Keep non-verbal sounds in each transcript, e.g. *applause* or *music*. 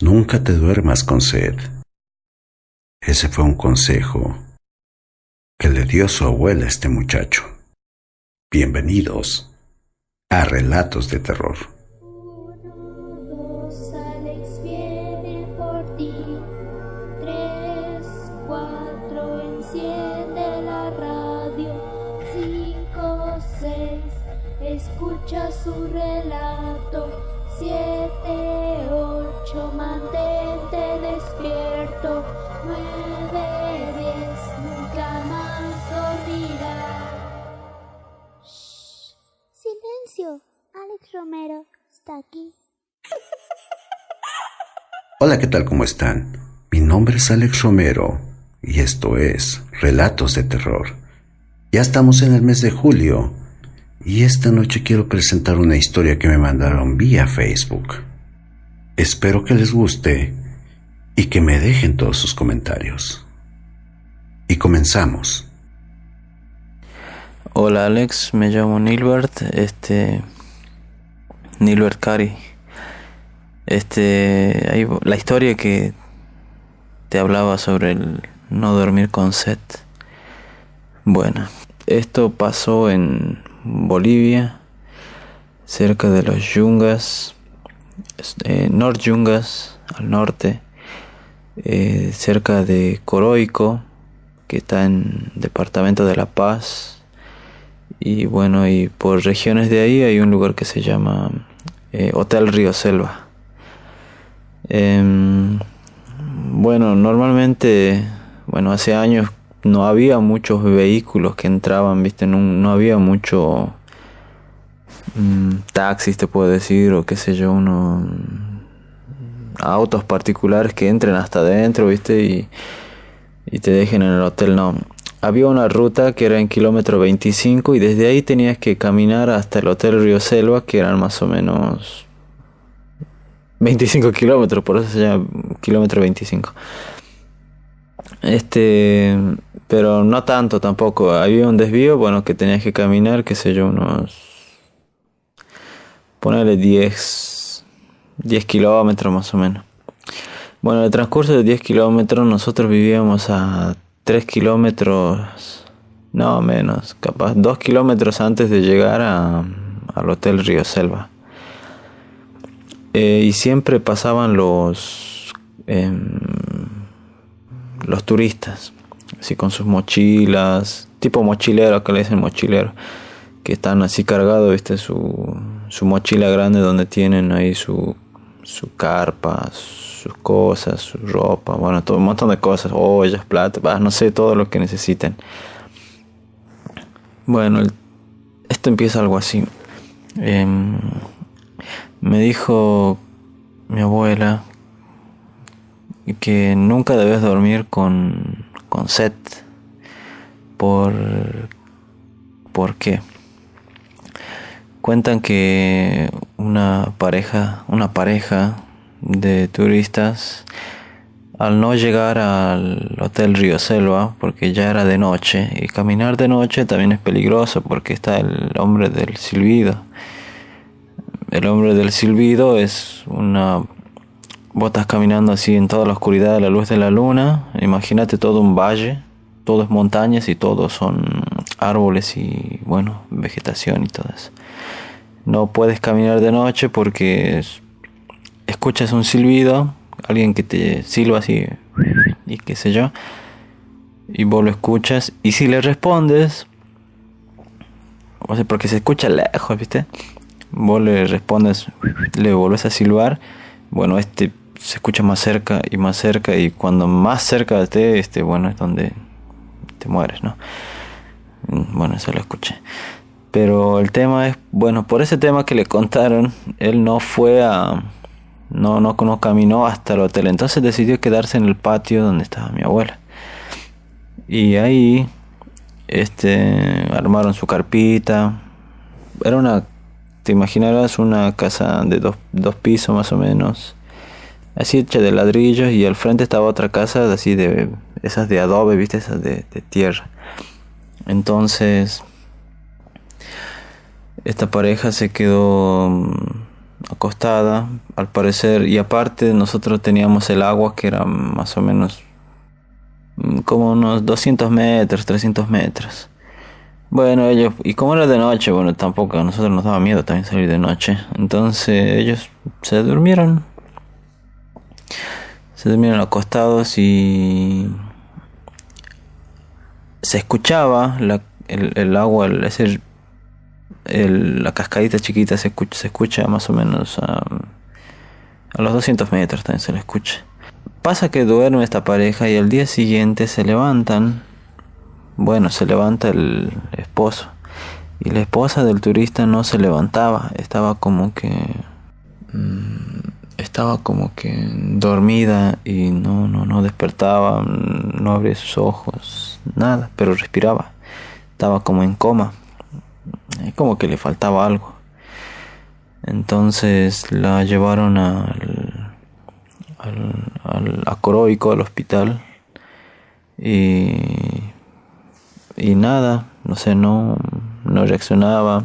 Nunca te duermas con sed. Ese fue un consejo que le dio su abuela a este muchacho. Bienvenidos a Relatos de Terror. Escucha su relato. Siete, ocho, mantente despierto. Nueve, diez, nunca más dormirá. Silencio, Alex Romero está aquí. *laughs* Hola, ¿qué tal? ¿Cómo están? Mi nombre es Alex Romero y esto es Relatos de Terror. Ya estamos en el mes de julio y esta noche quiero presentar una historia que me mandaron vía Facebook. Espero que les guste y que me dejen todos sus comentarios. Y comenzamos. Hola Alex, me llamo Nilbert, este Nilbert Cari. Este, la historia que te hablaba sobre el no dormir con set. Bueno, esto pasó en Bolivia, cerca de los Yungas, eh, Yungas, al norte, eh, cerca de Coroico, que está en departamento de La Paz. Y bueno, y por regiones de ahí hay un lugar que se llama eh, Hotel Río Selva. Em, bueno, normalmente, bueno, hace años no había muchos vehículos que entraban, viste, no, había mucho mm, taxis, te puedo decir, o qué sé yo, uno autos particulares que entren hasta adentro, viste, y, y te dejen en el hotel, no. Había una ruta que era en kilómetro 25 y desde ahí tenías que caminar hasta el Hotel Río Selva, que eran más o menos 25 kilómetros, por eso se llama kilómetro 25. Este, pero no tanto tampoco. Había un desvío, bueno, que tenías que caminar, qué sé yo, unos. Ponerle 10, 10 kilómetros más o menos. Bueno, en el transcurso de 10 kilómetros nosotros vivíamos a 3 kilómetros, no menos, capaz 2 kilómetros antes de llegar a, al Hotel Río Selva. Eh, y siempre pasaban los, em, los turistas así con sus mochilas, tipo mochilero, que le dicen mochilero, que están así cargados, viste, su, su mochila grande donde tienen ahí su, su carpa, sus cosas, su ropa, bueno, todo un montón de cosas, ollas, plata, no sé, todo lo que necesiten. Bueno, esto empieza algo así. Em, me dijo mi abuela que nunca debes dormir con con set por ¿por qué? Cuentan que una pareja, una pareja de turistas al no llegar al hotel Río Selva porque ya era de noche y caminar de noche también es peligroso porque está el hombre del silbido. El hombre del silbido es una Vos estás caminando así en toda la oscuridad de la luz de la luna. Imagínate todo un valle, todo es montañas y todo son árboles y bueno, vegetación y todo eso. No puedes caminar de noche porque escuchas un silbido, alguien que te silba así y qué sé yo, y vos lo escuchas y si le respondes, o sea, porque se escucha lejos, ¿viste? Vos le respondes, le volvés a silbar, bueno, este se escucha más cerca y más cerca y cuando más cerca esté, este, bueno, es donde te mueres, ¿no? Mm, bueno, eso lo escuché. Pero el tema es, bueno, por ese tema que le contaron, él no fue a, no, no, caminó hasta el hotel, entonces decidió quedarse en el patio donde estaba mi abuela. Y ahí, este, armaron su carpita. Era una, te imaginarás, una casa de dos, dos pisos más o menos así hecha de ladrillos y al frente estaba otra casa así de esas de adobe, viste, esas de, tierra. Entonces, esta pareja se quedó mm, acostada, al parecer, y aparte nosotros teníamos el agua que era más o menos mm, como unos 200 metros, 300 metros. Bueno, ellos, y como era de noche, bueno, tampoco a nosotros nos daba miedo también salir de noche. Entonces ellos se durmieron. Se durmieron acostados y se escuchaba la, el, agua, el, ese, el, la cascadita chiquita se escucha, se escucha más o menos a, los 200 metros también se le escucha. Pasa que duerme esta pareja y al día siguiente se levantan bueno, se levanta el esposo. Y la esposa del turista no se levantaba, estaba como que... Mm, estaba como que dormida y no, no, no despertaba, no abría sus ojos, nada, pero respiraba. Estaba como en coma, como que le faltaba algo. Entonces la llevaron al, al, al al hospital, y y nada, no sé, no, no reaccionaba,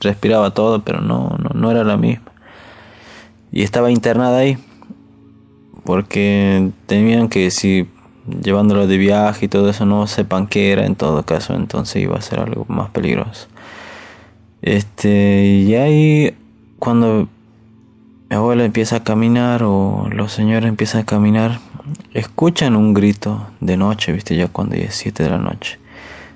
respiraba todo, pero no, no, no era la misma. Y estaba internada ahí, porque temían que si llevándolo de viaje y todo eso no sepan qué era en todo caso, entonces iba a ser algo más peligroso. Este, y ahí cuando mi abuela empieza a caminar o los señores empiezan a caminar, escuchan un grito de noche, viste, ya cuando es 7 de la noche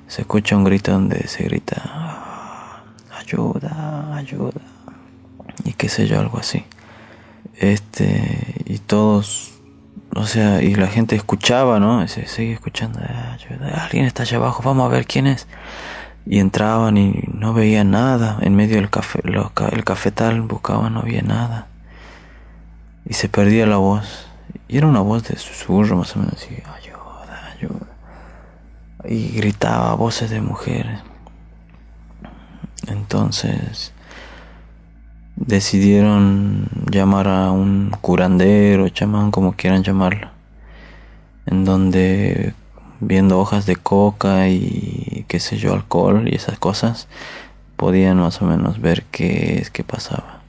se escucha un grito donde se grita ayuda, ayuda y qué sé yo, algo así. Este, y todos, o sea, y la gente escuchaba, ¿no? Se sigue escuchando, ayuda, alguien está allá abajo, vamos a ver quién es. Y entraban y no veían nada, en medio del café, el cafetal buscaban, no había nada. Y se perdía la voz. Y era una voz de susurro más o menos así, ayuda, ayuda y gritaba voces de mujeres. Entonces decidieron llamar a un curandero, chamán, como quieran llamarlo, en donde viendo hojas de coca y qué sé yo, alcohol y esas cosas, podían más o menos ver qué es que pasaba.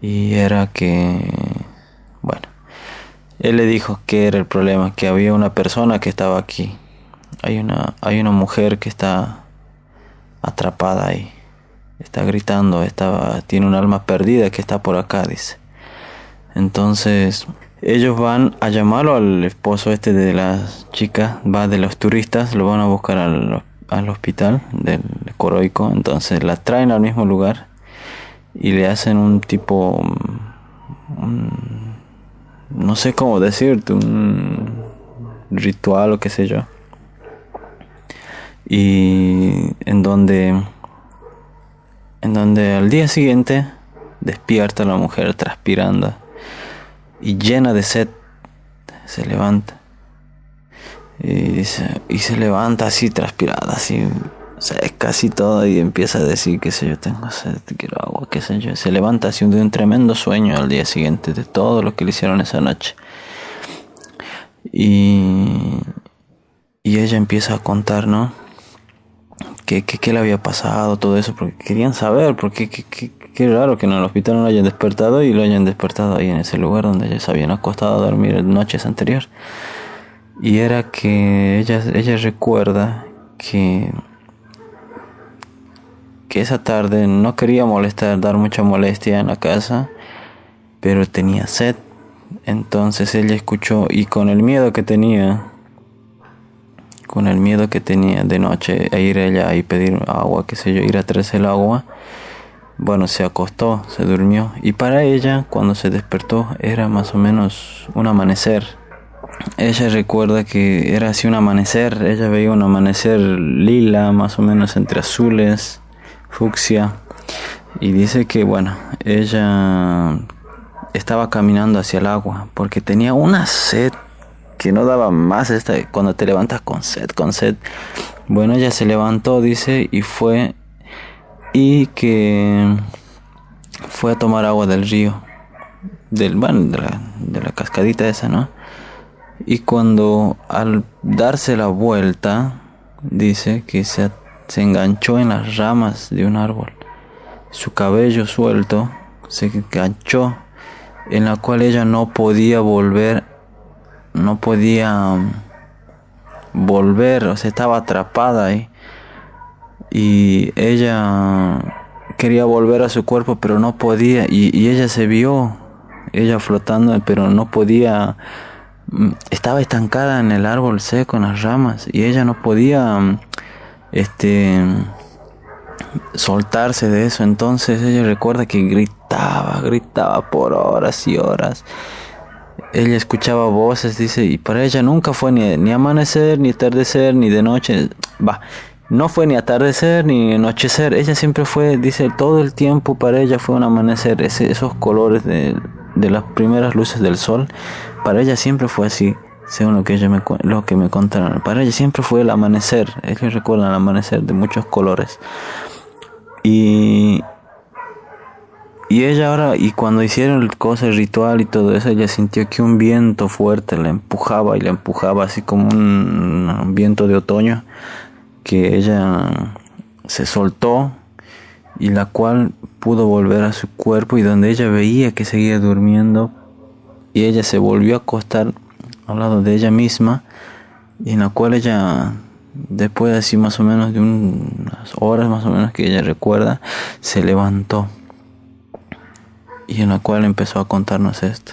Y era que, bueno, él le dijo que era el problema, que había una persona que estaba aquí, hay una, hay una mujer que está atrapada ahí. Está gritando, está, tiene un alma perdida que está por acá, dice. Entonces, ellos van a llamarlo al esposo este de las chicas, va de los turistas, lo van a buscar al, al hospital del Coroico, entonces la traen al mismo lugar y le hacen un tipo, no sé cómo decirte, un ritual o qué sé yo y en donde en donde al día siguiente despierta la mujer transpirando y llena de sed se levanta. Y se, levanta así transpirada así seca así todo y empieza a decir que sé yo tengo sed quiero agua qué sé yo se levanta así de un tremendo sueño al día siguiente de todo lo que le hicieron esa noche. Y y ella empieza a contar no qué, qué, le había pasado, todo eso, porque querían saber, porque qué, raro que en el hospital no lo hayan despertado y lo hayan despertado ahí en ese lugar donde ellos habían acostado a dormir noches anteriores. Y era que ella, ella recuerda que, que esa tarde no quería molestar, dar mucha molestia en la casa, pero tenía sed. Entonces ella escuchó y con el miedo que tenía, con el miedo que tenía de noche a ir allá y pedir agua, qué sé yo, ir a traerse el agua, bueno, se acostó, se durmió. Y para ella, cuando se despertó, era más o menos un amanecer. Ella recuerda que era así un amanecer, ella veía un amanecer lila, más o menos entre azules, fucsia. Y dice que, bueno, ella estaba caminando hacia el agua porque tenía una sed que no daba más esta, cuando te levantas con sed, con sed. Bueno, ella se levantó, dice, y fue y que fue a tomar agua del río, del, bueno, de la, cascadita esa, ¿no? Y cuando al darse la vuelta, dice que se, se enganchó en las ramas de un árbol. Su cabello suelto se enganchó en la cual ella no podía volver, no podía volver, o sea, estaba atrapada ahí. Y ella quería volver a su cuerpo, pero no podía. Y, y ella se vio, ella flotando, pero no podía. Mm, estaba estancada en el árbol seco, en las ramas, y ella no podía, este, soltarse de eso. Entonces ella recuerda que gritaba, gritaba por horas y horas. Ella escuchaba voces, dice, y para ella nunca fue ni, ni amanecer, ni atardecer, ni de noche. Va, no fue ni atardecer ni anochecer. Ella siempre fue, dice, todo el tiempo para ella fue un amanecer. esos colores de, de las primeras luces del sol, para ella siempre fue así según lo que ella me lo que me contaron. Para ella siempre fue el amanecer, que recuerdan el amanecer de muchos colores. Y, y ella ahora, y cuando hicieron el cosa, el ritual y todo eso, ella sintió que un viento fuerte la empujaba y la empujaba así como un, viento de otoño, que ella se soltó y la cual pudo volver a su cuerpo y donde ella veía que seguía durmiendo y ella se volvió a acostar al lado de ella misma y en la cual ella después de así más o menos de unas horas más o menos que ella recuerda, se levantó y en la cual empezó a contarnos esto.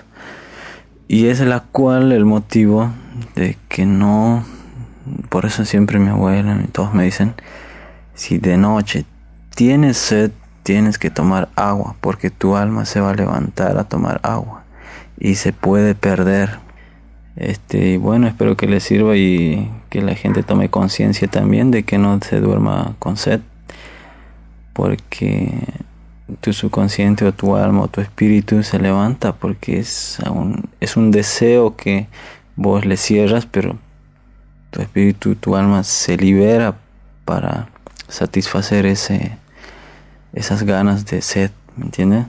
Y es la cual el motivo de que no, por eso siempre mi abuela y todos me dicen, si de noche tienes sed, tienes que tomar agua, porque tu alma se va a levantar a tomar agua y se puede perder este, bueno, espero que les sirva y que la gente tome conciencia también de que no se duerma con sed, porque tu subconsciente o tu alma o tu espíritu se levanta porque es un, es un deseo que vos le cierras, pero tu espíritu, tu alma se libera para satisfacer ese, esas ganas de sed, ¿me entiendes?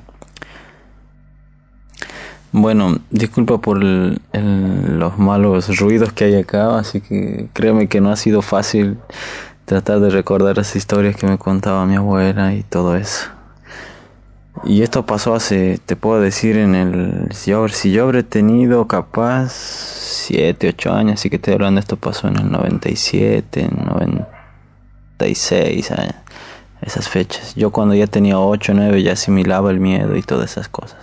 Bueno, disculpa por los malos ruidos que hay acá, así que créeme que no ha sido fácil tratar de recordar las historias que me contaba mi abuela y todo eso. Y esto pasó hace, te puedo decir, en el... Si yo, si yo habré tenido capaz 7, 8 años, así que te hablando, esto pasó en el 97, 96, años, esas fechas. Yo cuando ya tenía 8, 9 ya asimilaba el miedo y todas esas cosas.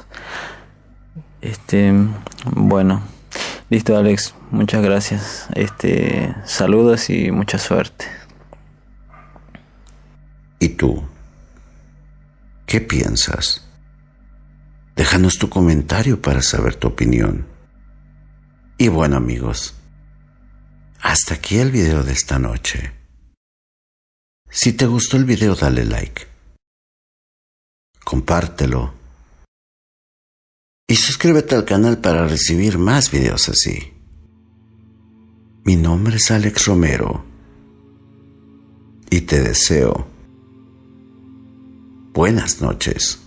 Este, bueno, listo Alex, muchas gracias. Este, saludos y mucha suerte. ¿Y tú? ¿Qué piensas? Déjanos tu comentario para saber tu opinión. Y bueno amigos, hasta aquí el video de esta noche. Si te gustó el video dale like. Compártelo y suscríbete al canal para recibir más videos así. Mi nombre es Alex Romero y te deseo buenas noches.